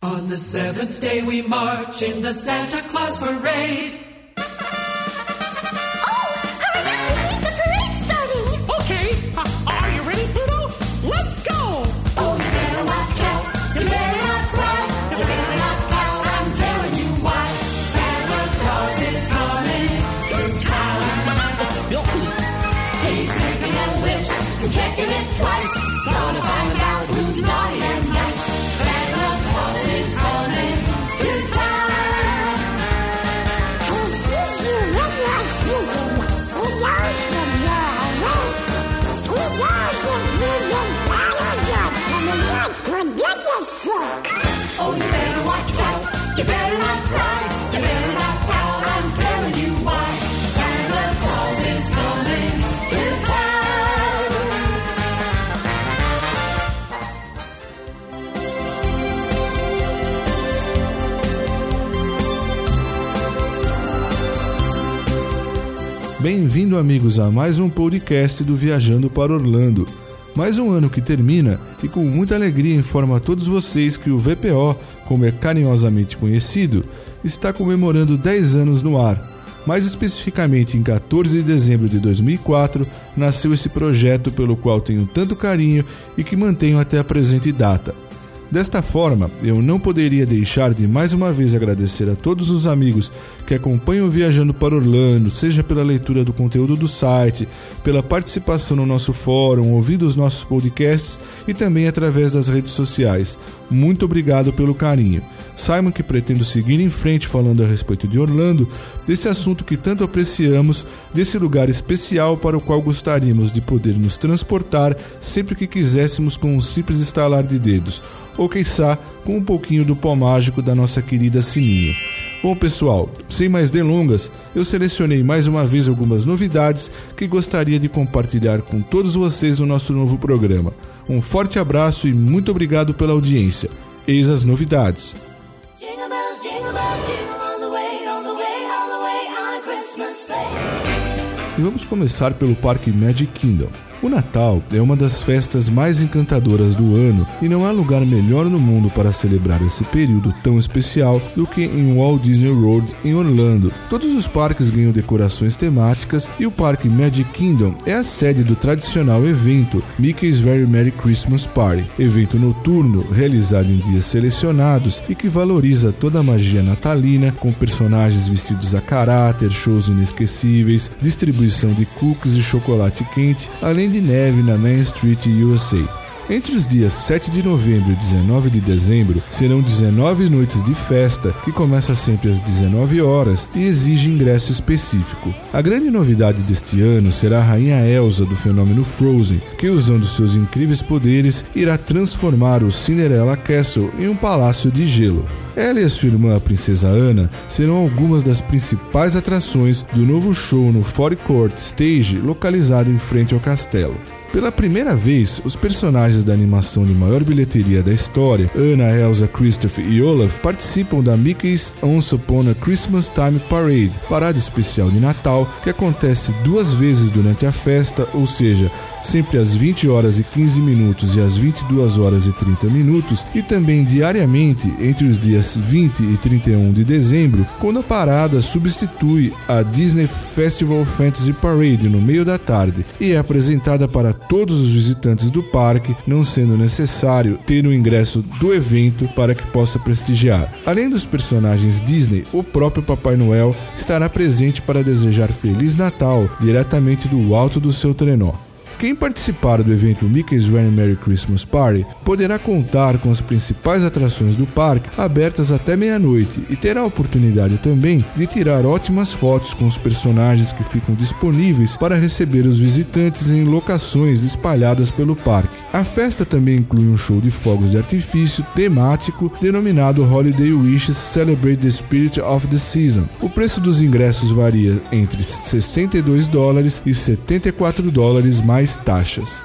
On the seventh day we march in the Santa Claus parade. Bem-vindo, amigos, a mais um podcast do Viajando para Orlando. Mais um ano que termina e com muita alegria informo a todos vocês que o VPO, como é carinhosamente conhecido, está comemorando 10 anos no ar. Mais especificamente, em 14 de dezembro de 2004, nasceu esse projeto pelo qual tenho tanto carinho e que mantenho até a presente data. Desta forma, eu não poderia deixar de mais uma vez agradecer a todos os amigos que acompanham Viajando para Orlando, seja pela leitura do conteúdo do site, pela participação no nosso fórum, ouvindo os nossos podcasts e também através das redes sociais. Muito obrigado pelo carinho. Saibam que pretendo seguir em frente falando a respeito de Orlando, desse assunto que tanto apreciamos, desse lugar especial para o qual gostaríamos de poder nos transportar sempre que quiséssemos com um simples estalar de dedos ou quiçá com um pouquinho do pó mágico da nossa querida Sininho. Bom pessoal, sem mais delongas, eu selecionei mais uma vez algumas novidades que gostaria de compartilhar com todos vocês no nosso novo programa. Um forte abraço e muito obrigado pela audiência. Eis as novidades. E vamos começar pelo Parque Magic Kingdom. O Natal é uma das festas mais encantadoras do ano e não há lugar melhor no mundo para celebrar esse período tão especial do que em Walt Disney World em Orlando. Todos os parques ganham decorações temáticas e o Parque Magic Kingdom é a sede do tradicional evento Mickey's Very Merry Christmas Party, evento noturno realizado em dias selecionados e que valoriza toda a magia natalina com personagens vestidos a caráter, shows inesquecíveis, distribuição de cookies e chocolate quente, além de neve na Main Street USA. Entre os dias 7 de novembro e 19 de dezembro serão 19 noites de festa que começa sempre às 19 horas e exige ingresso específico. A grande novidade deste ano será a rainha Elsa do fenômeno Frozen, que usando seus incríveis poderes irá transformar o Cinderella Castle em um palácio de gelo. Ela e sua irmã, a princesa Ana, serão algumas das principais atrações do novo show no Forecourt Stage, localizado em frente ao castelo. Pela primeira vez, os personagens da animação de maior bilheteria da história, Anna, Elsa, Christopher e Olaf, participam da Mickey's Once Upon a Christmas Time Parade, parada especial de Natal que acontece duas vezes durante a festa, ou seja, sempre às 20 horas e 15 minutos e às 22 horas e 30 minutos, e também diariamente entre os dias 20 e 31 de dezembro, quando a parada substitui a Disney Festival Fantasy Parade no meio da tarde e é apresentada para todos os visitantes do parque, não sendo necessário ter o ingresso do evento para que possa prestigiar. Além dos personagens Disney, o próprio Papai Noel estará presente para desejar Feliz Natal diretamente do alto do seu trenó. Quem participar do evento Mickey's Very Merry Christmas Party poderá contar com as principais atrações do parque abertas até meia-noite e terá a oportunidade também de tirar ótimas fotos com os personagens que ficam disponíveis para receber os visitantes em locações espalhadas pelo parque. A festa também inclui um show de fogos de artifício temático denominado Holiday Wishes Celebrate the Spirit of the Season. O preço dos ingressos varia entre 62 dólares e 74 dólares mais taxas.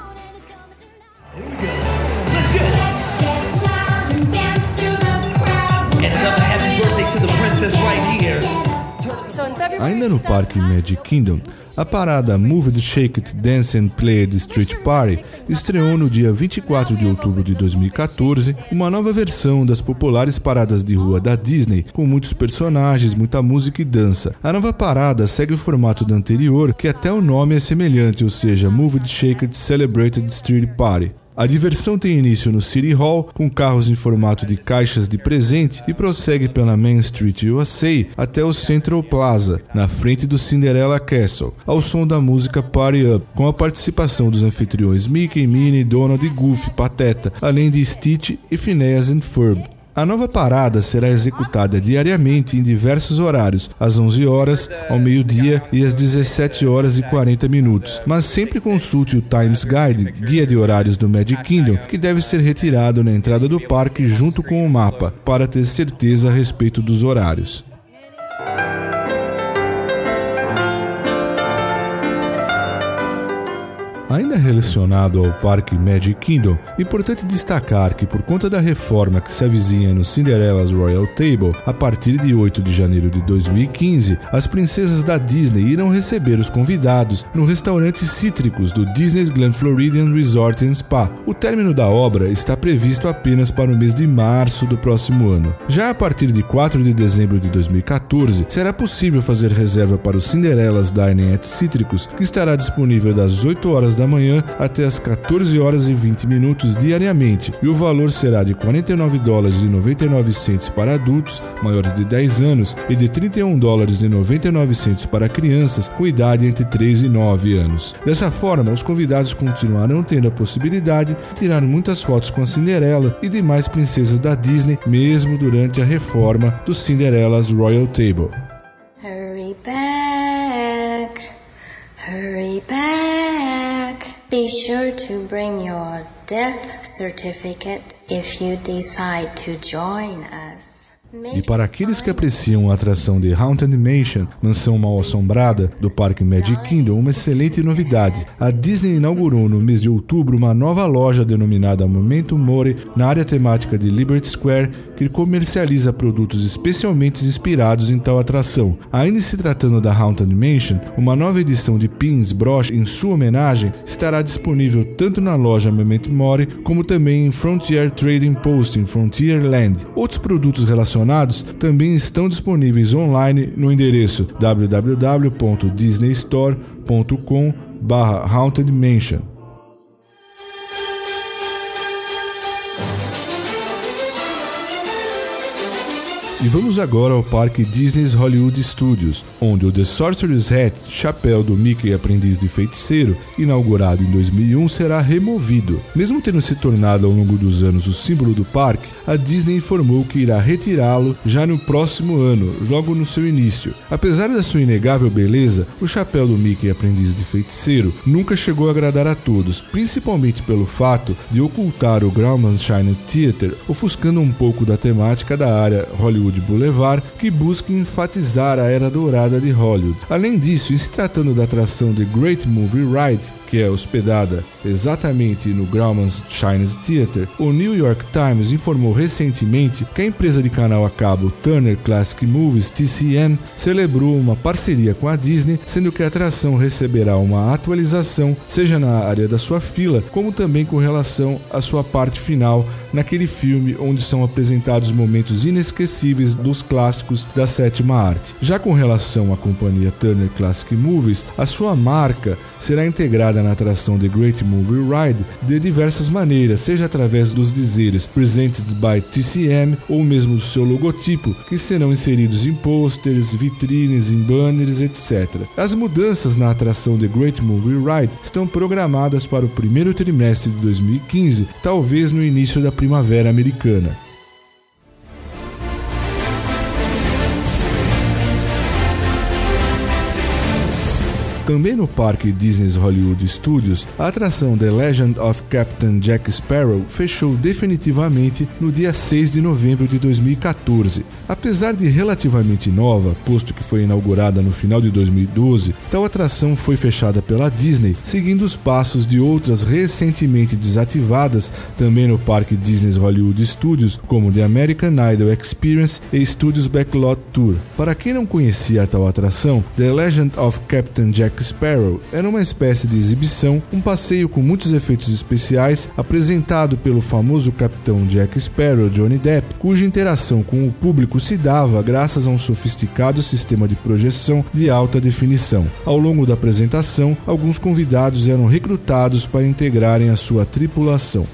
Ainda no parque Magic Kingdom, a parada Move It, Shake It, Dance and Play It Street Party estreou no dia 24 de outubro de 2014 uma nova versão das populares paradas de rua da Disney, com muitos personagens, muita música e dança. A nova parada segue o formato da anterior, que até o nome é semelhante, ou seja, Move It, Shake It, Celebrated Street Party. A diversão tem início no City Hall, com carros em formato de caixas de presente, e prossegue pela Main Street USA até o Central Plaza, na frente do Cinderella Castle, ao som da música Party Up, com a participação dos anfitriões Mickey, Minnie, Donald e Goofy, Pateta, além de Stitch e Phineas and Ferb. A nova parada será executada diariamente em diversos horários, às 11 horas, ao meio-dia e às 17 horas e 40 minutos. Mas sempre consulte o Times Guide, guia de horários do Magic Kingdom, que deve ser retirado na entrada do parque junto com o mapa, para ter certeza a respeito dos horários. Ainda relacionado ao Parque Magic Kingdom, importante destacar que por conta da reforma que se avizinha no Cinderella's Royal Table, a partir de 8 de janeiro de 2015, as princesas da Disney irão receber os convidados no restaurante Cítricos do Disney's Glen Floridian Resort and Spa. O término da obra está previsto apenas para o mês de março do próximo ano. Já a partir de 4 de dezembro de 2014, será possível fazer reserva para o Cinderella's Dining at Cítricos, que estará disponível das 8 horas da da manhã até as 14 horas e 20 minutos diariamente, e o valor será de 49 dólares e 99 centos para adultos maiores de 10 anos e de 31 dólares e 99 centos para crianças com idade entre 3 e 9 anos. Dessa forma, os convidados continuarão tendo a possibilidade de tirar muitas fotos com a Cinderela e demais princesas da Disney, mesmo durante a reforma do Cinderella's Royal Table. Be sure to bring your death certificate if you decide to join us. E para aqueles que apreciam a atração de Haunted Mansion, mansão mal assombrada do Parque Magic Kingdom, uma excelente novidade. A Disney inaugurou no mês de outubro uma nova loja denominada Momento Mori na área temática de Liberty Square, que comercializa produtos especialmente inspirados em tal atração. Ainda se tratando da Haunted Mansion, uma nova edição de pins broche em sua homenagem estará disponível tanto na loja Memento Mori como também em Frontier Trading Post em Frontierland. Outros produtos relacionados mencionados também estão disponíveis online no endereço www.disneystore.com/haunted E vamos agora ao parque Disney's Hollywood Studios, onde o The Sorcerer's Hat, chapéu do Mickey aprendiz de feiticeiro, inaugurado em 2001, será removido. Mesmo tendo se tornado ao longo dos anos o símbolo do parque, a Disney informou que irá retirá-lo já no próximo ano, logo no seu início. Apesar da sua inegável beleza, o chapéu do Mickey aprendiz de feiticeiro nunca chegou a agradar a todos, principalmente pelo fato de ocultar o Grauman's Shine Theater, ofuscando um pouco da temática da área Hollywood Hollywood Boulevard, que busca enfatizar a era dourada de Hollywood. Além disso, em se tratando da atração The Great Movie Ride, que é hospedada exatamente no Grauman's Chinese Theater, o New York Times informou recentemente que a empresa de canal a cabo Turner Classic Movies TCM celebrou uma parceria com a Disney, sendo que a atração receberá uma atualização, seja na área da sua fila, como também com relação à sua parte final naquele filme onde são apresentados momentos inesquecíveis dos clássicos da sétima arte. Já com relação à companhia Turner Classic Movies, a sua marca será integrada na atração The Great Movie Ride de diversas maneiras, seja através dos dizeres Presented by TCM ou mesmo do seu logotipo, que serão inseridos em pôsteres, vitrines, em banners, etc. As mudanças na atração The Great Movie Ride estão programadas para o primeiro trimestre de 2015, talvez no início da primavera americana. Também no parque Disney's Hollywood Studios, a atração The Legend of Captain Jack Sparrow fechou definitivamente no dia 6 de novembro de 2014. Apesar de relativamente nova, posto que foi inaugurada no final de 2012, tal atração foi fechada pela Disney, seguindo os passos de outras recentemente desativadas também no parque Disney's Hollywood Studios, como The American Idol Experience e Studios Backlot Tour. Para quem não conhecia a tal atração, The Legend of Captain Jack Sparrow era uma espécie de exibição, um passeio com muitos efeitos especiais apresentado pelo famoso capitão Jack Sparrow, Johnny Depp, cuja interação com o público se dava graças a um sofisticado sistema de projeção de alta definição. Ao longo da apresentação, alguns convidados eram recrutados para integrarem a sua tripulação.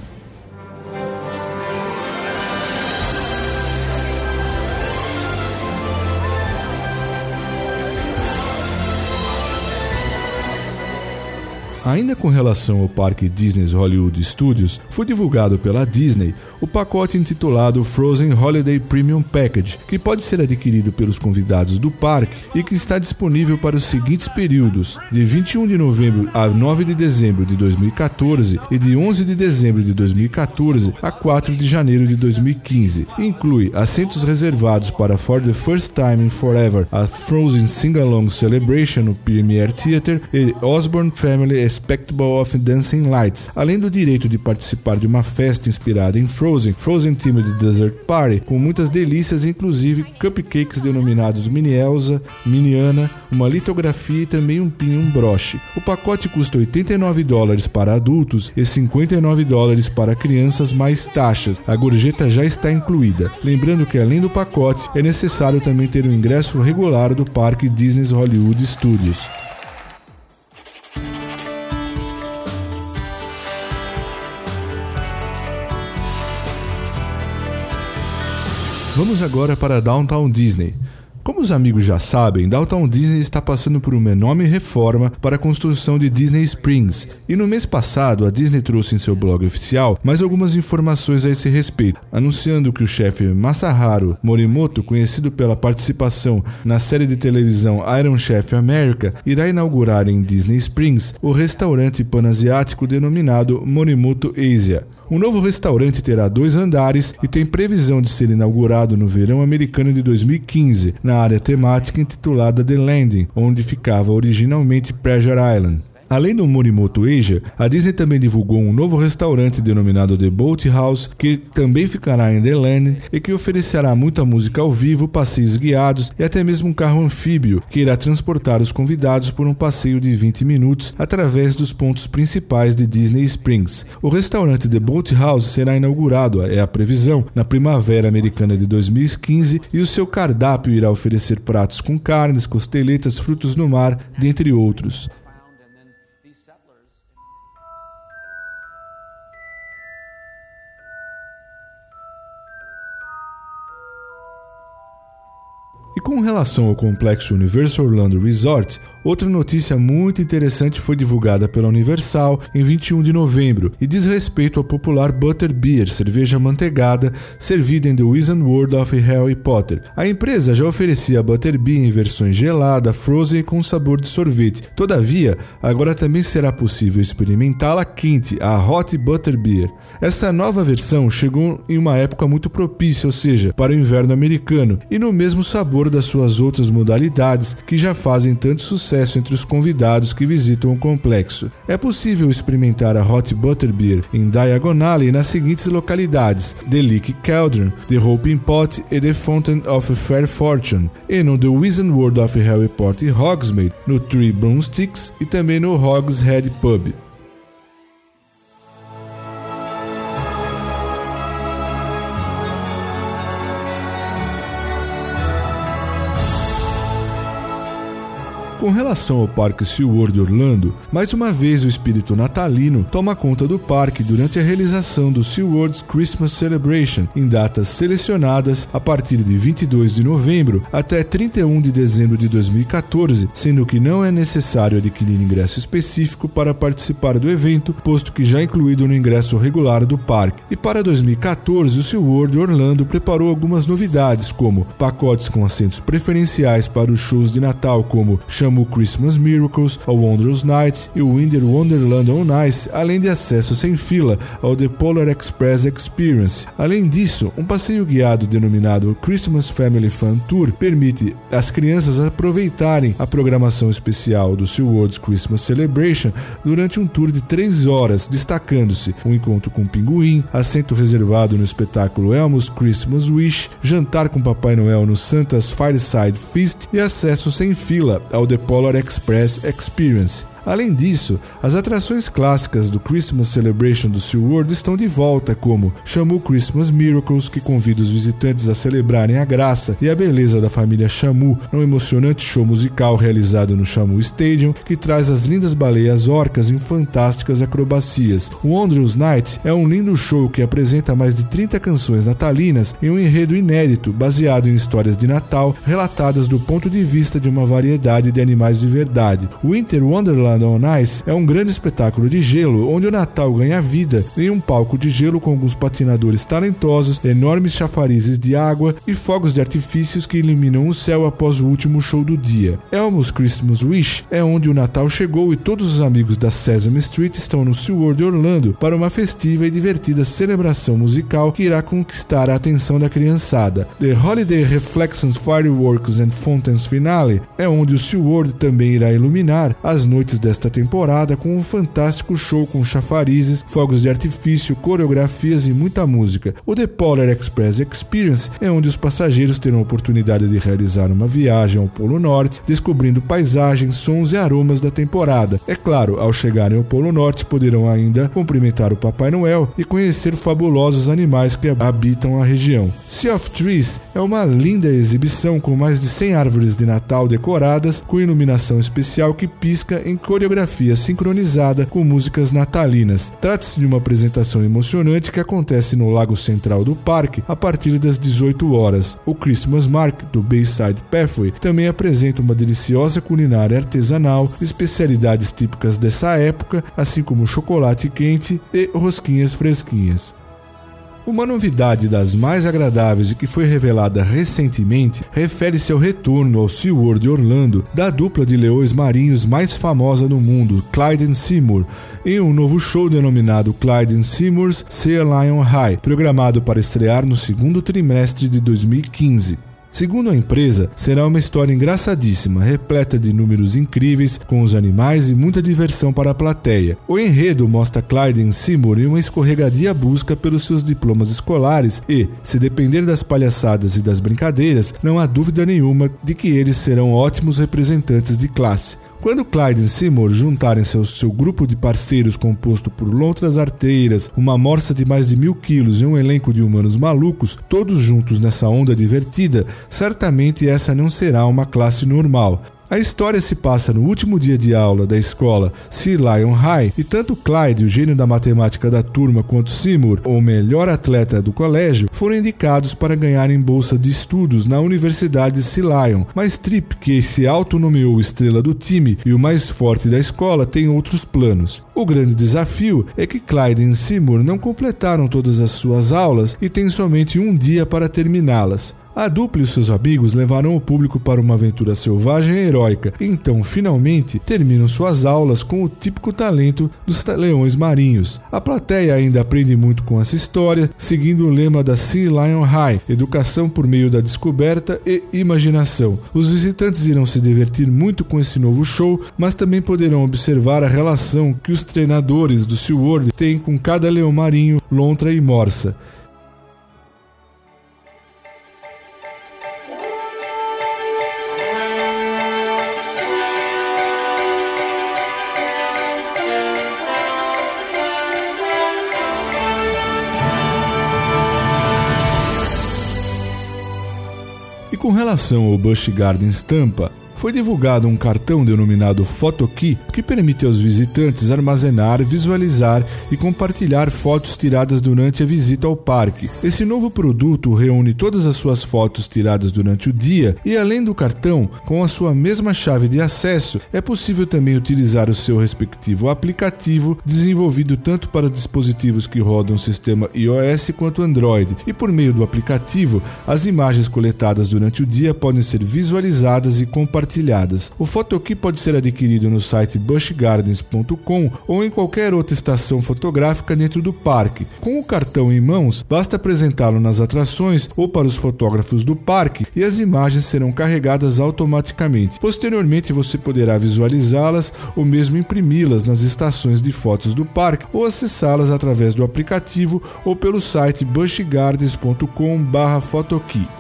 Ainda com relação ao parque Disney's Hollywood Studios, foi divulgado pela Disney o pacote intitulado Frozen Holiday Premium Package, que pode ser adquirido pelos convidados do parque e que está disponível para os seguintes períodos: de 21 de novembro a 9 de dezembro de 2014 e de 11 de dezembro de 2014 a 4 de janeiro de 2015. Inclui assentos reservados para For the First Time in Forever a Frozen Sing-Along Celebration no Premier Theater e Osborne Family Spectacle of Dancing Lights, além do direito de participar de uma festa inspirada em Frozen, Frozen Themed Desert Party, com muitas delícias, inclusive cupcakes denominados Mini Elsa, Mini Anna, uma litografia e também um pin um broche. O pacote custa 89 dólares para adultos e 59 dólares para crianças mais taxas. A gorjeta já está incluída. Lembrando que além do pacote, é necessário também ter o ingresso regular do parque Disney's Hollywood Studios. Vamos agora para Downtown Disney. Como os amigos já sabem, Downtown Disney está passando por uma enorme reforma para a construção de Disney Springs, e no mês passado a Disney trouxe em seu blog oficial mais algumas informações a esse respeito, anunciando que o chefe Masaharu Morimoto, conhecido pela participação na série de televisão Iron Chef America, irá inaugurar em Disney Springs o restaurante panasiático denominado Morimoto Asia. O novo restaurante terá dois andares e tem previsão de ser inaugurado no verão americano de 2015, na área temática intitulada The Landing, onde ficava originalmente Pleasure Island. Além do Morimoto Asia, a Disney também divulgou um novo restaurante denominado The Boat House, que também ficará em The Land e que oferecerá muita música ao vivo, passeios guiados e até mesmo um carro anfíbio que irá transportar os convidados por um passeio de 20 minutos através dos pontos principais de Disney Springs. O restaurante The Boat House será inaugurado, é a previsão, na primavera americana de 2015 e o seu cardápio irá oferecer pratos com carnes, costeletas, frutos no mar, dentre outros. E com relação ao complexo Universal Orlando Resort, Outra notícia muito interessante foi divulgada pela Universal em 21 de novembro e diz respeito ao popular Butterbeer, cerveja manteigada servida em The Wizard World of Harry Potter. A empresa já oferecia a Butterbeer em versões gelada, frozen e com sabor de sorvete. Todavia, agora também será possível experimentá-la quente, a Hot Butterbeer. Essa nova versão chegou em uma época muito propícia, ou seja, para o inverno americano, e no mesmo sabor das suas outras modalidades que já fazem tanto sucesso sucesso entre os convidados que visitam o complexo. É possível experimentar a Hot Butterbeer em Diagonale nas seguintes localidades: The Leak Cauldron, The Hoping Pot e The Fountain of Fair Fortune, e no The Wizard World of Harry Potter Hogsmeade, no Three Broomsticks e também no Hogs Head Pub. Com relação ao Parque SeaWorld Orlando, mais uma vez o espírito natalino toma conta do parque durante a realização do SeaWorld's Christmas Celebration em datas selecionadas a partir de 22 de novembro até 31 de dezembro de 2014, sendo que não é necessário adquirir ingresso específico para participar do evento, posto que já é incluído no ingresso regular do parque. E para 2014, o SeaWorld Orlando preparou algumas novidades, como pacotes com assentos preferenciais para os shows de Natal, como Shamu Christmas Miracles, A Wondrous Night e Winter Wonderland on Ice, além de acesso sem fila ao The Polar Express Experience. Além disso, um passeio guiado denominado Christmas Family Fun Tour permite às crianças aproveitarem a programação especial do SeaWorld's Christmas Celebration durante um tour de 3 horas, destacando-se um encontro com o pinguim, assento reservado no espetáculo Elmo's Christmas Wish, jantar com Papai Noel no Santa's Fireside Feast e acesso sem fila ao The Polar Express Experience. Além disso, as atrações clássicas do Christmas Celebration do SeaWorld estão de volta, como Shamu Christmas Miracles, que convida os visitantes a celebrarem a graça e a beleza da família Shamu num emocionante show musical realizado no Shamu Stadium, que traz as lindas baleias orcas em fantásticas acrobacias. O Wondrous Night é um lindo show que apresenta mais de 30 canções natalinas em um enredo inédito, baseado em histórias de Natal relatadas do ponto de vista de uma variedade de animais de verdade. Winter Wonderland Wonderland on Ice é um grande espetáculo de gelo onde o Natal ganha vida em um palco de gelo com alguns patinadores talentosos, enormes chafarizes de água e fogos de artifícios que iluminam o céu após o último show do dia. Elmo's Christmas Wish é onde o Natal chegou e todos os amigos da Sesame Street estão no SeaWorld Orlando para uma festiva e divertida celebração musical que irá conquistar a atenção da criançada. The Holiday Reflections Fireworks and Fountains Finale é onde o SeaWorld também irá iluminar as noites desta temporada com um fantástico show com chafarizes, fogos de artifício, coreografias e muita música. O The Polar Express Experience é onde os passageiros terão a oportunidade de realizar uma viagem ao Polo Norte, descobrindo paisagens, sons e aromas da temporada. É claro, ao chegarem ao Polo Norte, poderão ainda cumprimentar o Papai Noel e conhecer fabulosos animais que habitam a região. Sea of Trees é uma linda exibição com mais de 100 árvores de Natal decoradas com iluminação especial que pisca em coreografia sincronizada com músicas natalinas. Trata-se de uma apresentação emocionante que acontece no lago central do parque a partir das 18 horas. O Christmas Mark do Bayside Pathway também apresenta uma deliciosa culinária artesanal, especialidades típicas dessa época, assim como chocolate quente e rosquinhas fresquinhas. Uma novidade das mais agradáveis e que foi revelada recentemente refere-se ao retorno ao SeaWorld Orlando da dupla de leões marinhos mais famosa no mundo, Clyde Seymour, em um novo show denominado Clyde Seymour's Sea Lion High, programado para estrear no segundo trimestre de 2015. Segundo a empresa, será uma história engraçadíssima, repleta de números incríveis, com os animais e muita diversão para a plateia. O enredo mostra Clyde Seymour em uma escorregadia busca pelos seus diplomas escolares e, se depender das palhaçadas e das brincadeiras, não há dúvida nenhuma de que eles serão ótimos representantes de classe. Quando Clyde e Seymour juntarem-se ao seu grupo de parceiros composto por lontras arteiras, uma morsa de mais de mil quilos e um elenco de humanos malucos, todos juntos nessa onda divertida, certamente essa não será uma classe normal. A história se passa no último dia de aula da escola Sea Lion High e tanto Clyde, o gênio da matemática da turma, quanto Seymour, o melhor atleta do colégio, foram indicados para ganharem bolsa de estudos na Universidade Sea Lion. Mas Trip, que se autonomeou estrela do time e o mais forte da escola, tem outros planos. O grande desafio é que Clyde e Seymour não completaram todas as suas aulas e têm somente um dia para terminá-las. A dupla e seus amigos levaram o público para uma aventura selvagem e heróica, então finalmente terminam suas aulas com o típico talento dos leões marinhos. A plateia ainda aprende muito com essa história, seguindo o lema da Sea Lion High: educação por meio da descoberta e imaginação. Os visitantes irão se divertir muito com esse novo show, mas também poderão observar a relação que os treinadores do SeaWorld têm com cada leão marinho, lontra e morsa. Relação ao Busch Gardens Tampa, foi divulgado um cartão denominado PhotoKey que permite aos visitantes armazenar, visualizar e compartilhar fotos tiradas durante a visita ao parque. Esse novo produto reúne todas as suas fotos tiradas durante o dia e, além do cartão, com a sua mesma chave de acesso, é possível também utilizar o seu respectivo aplicativo desenvolvido tanto para dispositivos que rodam o sistema iOS quanto Android. E por meio do aplicativo, as imagens coletadas durante o dia podem ser visualizadas e compartilhadas compartilhadas. O Photokey pode ser adquirido no site bushgardens.com ou em qualquer outra estação fotográfica dentro do parque. Com o cartão em mãos, basta apresentá-lo nas atrações ou para os fotógrafos do parque e as imagens serão carregadas automaticamente. Posteriormente, você poderá visualizá-las ou mesmo imprimi-las nas estações de fotos do parque ou acessá-las através do aplicativo ou pelo site bushgardens.com/photokey.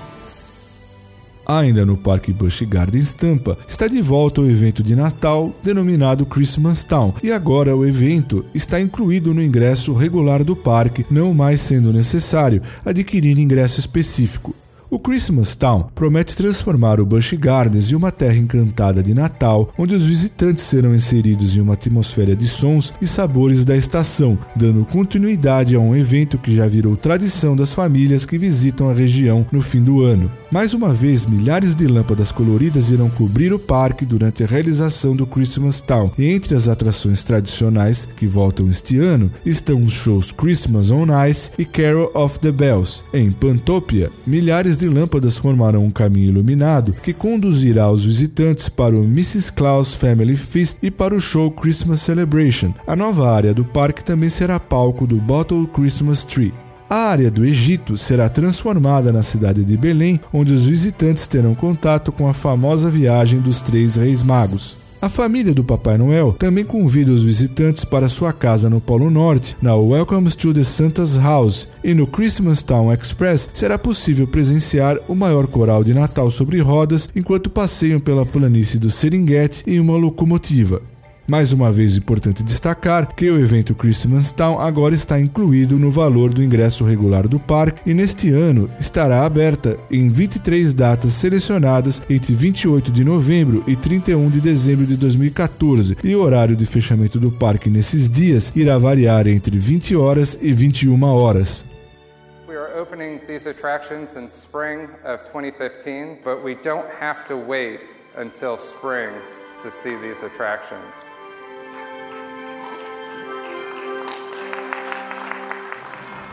Ainda no Parque Busch Gardens Tampa, está de volta o evento de Natal denominado Christmas Town, e agora o evento está incluído no ingresso regular do parque, não mais sendo necessário adquirir ingresso específico. O Christmas Town promete transformar o Busch Gardens em uma terra encantada de Natal, onde os visitantes serão inseridos em uma atmosfera de sons e sabores da estação, dando continuidade a um evento que já virou tradição das famílias que visitam a região no fim do ano. Mais uma vez, milhares de lâmpadas coloridas irão cobrir o parque durante a realização do Christmas Town, e entre as atrações tradicionais que voltam este ano estão os shows Christmas on Ice e Carol of the Bells. Em Pantopia, milhares de lâmpadas formarão um caminho iluminado que conduzirá os visitantes para o Mrs. Claus Family Feast e para o show Christmas Celebration. A nova área do parque também será palco do Bottle Christmas Tree. A área do Egito será transformada na cidade de Belém, onde os visitantes terão contato com a famosa viagem dos três reis magos. A família do Papai Noel também convida os visitantes para sua casa no Polo Norte, na Welcome to the Santa's House, e no Christmas Town Express será possível presenciar o maior coral de Natal sobre rodas enquanto passeiam pela planície do Serengeti em uma locomotiva. Mais uma vez importante destacar que o evento Christmas Town agora está incluído no valor do ingresso regular do parque e neste ano estará aberta em 23 datas selecionadas entre 28 de novembro e 31 de dezembro de 2014 e o horário de fechamento do parque nesses dias irá variar entre 20 horas e 21 horas. We are opening these attractions in spring of 2015, but we don't have to wait until spring to see these attractions.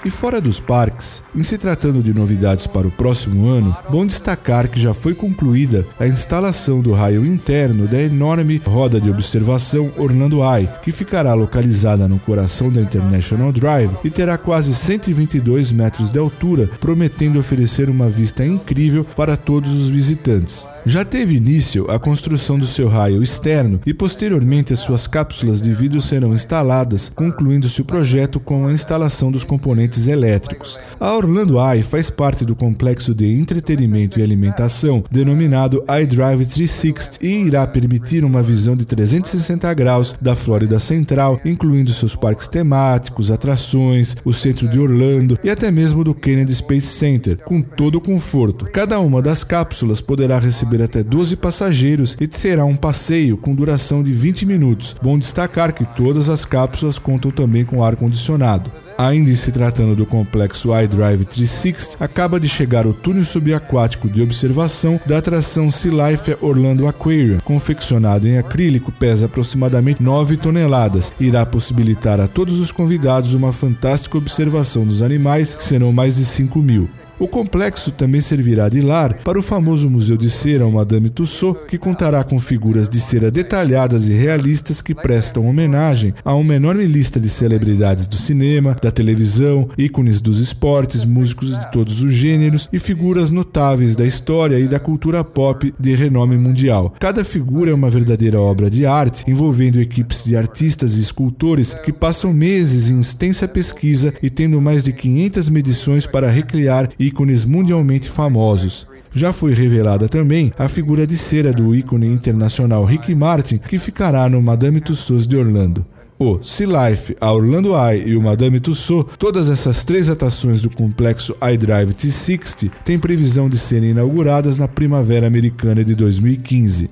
E fora dos parques, em se tratando de novidades para o próximo ano, bom destacar que já foi concluída a instalação do raio interno da enorme roda de observação Orlando Eye, que ficará localizada no coração da International Drive e terá quase 122 metros de altura, prometendo oferecer uma vista incrível para todos os visitantes. Já teve início a construção do seu raio externo e posteriormente as suas cápsulas de vidro serão instaladas, concluindo-se o projeto com a instalação dos componentes elétricos. A Orlando Eye faz parte do complexo de entretenimento e alimentação denominado iDrive 360 e irá permitir uma visão de 360 graus da Flórida Central, incluindo seus parques temáticos, atrações, o centro de Orlando e até mesmo do Kennedy Space Center, com todo o conforto. Cada uma das cápsulas poderá receber até 12 passageiros e terá um passeio com duração de 20 minutos. Bom destacar que todas as cápsulas contam também com ar condicionado. Ainda se tratando do complexo iDrive 360, acaba de chegar o túnel subaquático de observação da atração Sea Life Orlando Aquarium, confeccionado em acrílico, pesa aproximadamente 9 toneladas e irá possibilitar a todos os convidados uma fantástica observação dos animais, que serão mais de 5 mil. O complexo também servirá de lar para o famoso Museu de Cera Madame Tussauds, que contará com figuras de cera detalhadas e realistas que prestam homenagem a uma enorme lista de celebridades do cinema, da televisão, ícones dos esportes, músicos de todos os gêneros e figuras notáveis da história e da cultura pop de renome mundial. Cada figura é uma verdadeira obra de arte, envolvendo equipes de artistas e escultores que passam meses em extensa pesquisa e tendo mais de 500 medições para recriar e ícones mundialmente famosos. Já foi revelada também a figura de cera do ícone internacional Ricky Martin, que ficará no Madame Tussauds de Orlando. O Sea Life, a Orlando Eye e o Madame Tussauds, todas essas três atrações do complexo iDrive T60 têm previsão de serem inauguradas na primavera americana de 2015.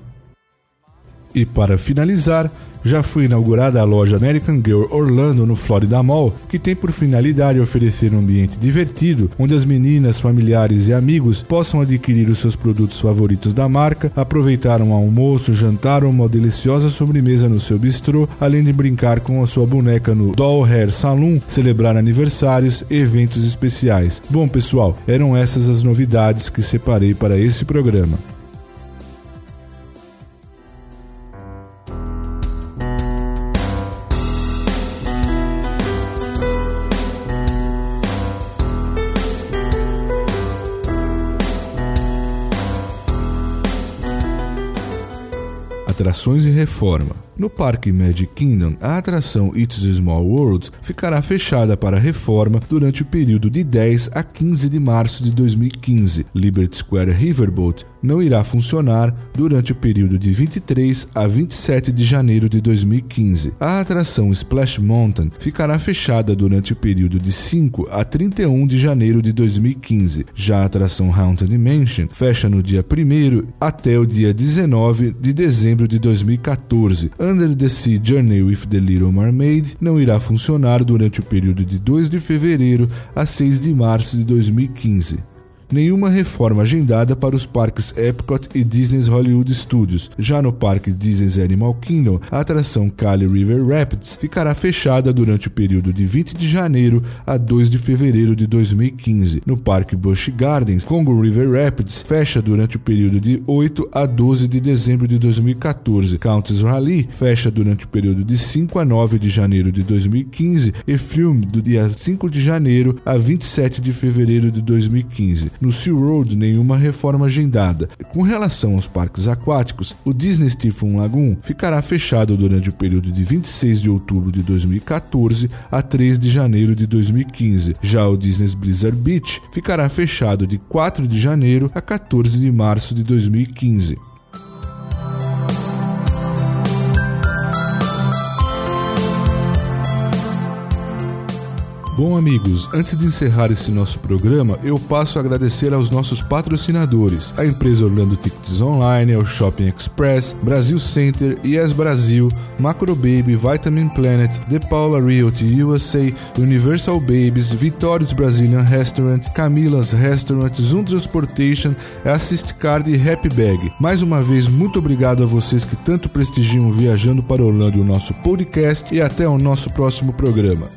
E para finalizar, já foi inaugurada a loja American Girl Orlando no Florida Mall, que tem por finalidade oferecer um ambiente divertido onde as meninas, familiares e amigos possam adquirir os seus produtos favoritos da marca, aproveitar um almoço, jantar ou uma deliciosa sobremesa no seu bistrô, além de brincar com a sua boneca no Doll Hair Saloon, celebrar aniversários eventos especiais. Bom, pessoal, eram essas as novidades que separei para esse programa. Atrações e reforma. No Parque Magic Kingdom, a atração It's a Small World ficará fechada para reforma durante o período de 10 a 15 de março de 2015. Liberty Square Riverboat não irá funcionar durante o período de 23 a 27 de janeiro de 2015. A atração Splash Mountain ficará fechada durante o período de 5 a 31 de janeiro de 2015. Já a atração Haunted Mansion fecha no dia 1 até o dia 19 de dezembro de 2014. Under the Sea Journey with the Little Mermaid não irá funcionar durante o período de 2 de fevereiro a 6 de março de 2015 nenhuma reforma agendada para os parques Epcot e Disney's Hollywood Studios. Já no parque Disney's Animal Kingdom, a atração Kali River Rapids ficará fechada durante o período de 20 de janeiro a 2 de fevereiro de 2015. No parque Busch Gardens, Congo River Rapids fecha durante o período de 8 a 12 de dezembro de 2014. Countess Raleigh fecha durante o período de 5 a 9 de janeiro de 2015 e Filme do dia 5 de janeiro a 27 de fevereiro de 2015. No SeaWorld, nenhuma reforma agendada. Com relação aos parques aquáticos, o Disney Stephen Lagoon ficará fechado durante o período de 26 de outubro de 2014 a 3 de janeiro de 2015. Já o Disney's Blizzard Beach ficará fechado de 4 de janeiro a 14 de março de 2015. Bom, amigos, antes de encerrar esse nosso programa, eu passo a agradecer aos nossos patrocinadores: a empresa Orlando Tickets Online, ao Shopping Express, Brasil Center, Yes Brasil, Macro Baby, Vitamin Planet, The Paula Realty USA, Universal Babies, Vitórios Brazilian Restaurant, Camilas Restaurant, Zoom Transportation, Assist Card e Happy Bag. Mais uma vez, muito obrigado a vocês que tanto prestigiam Viajando para Orlando o nosso podcast e até o nosso próximo programa.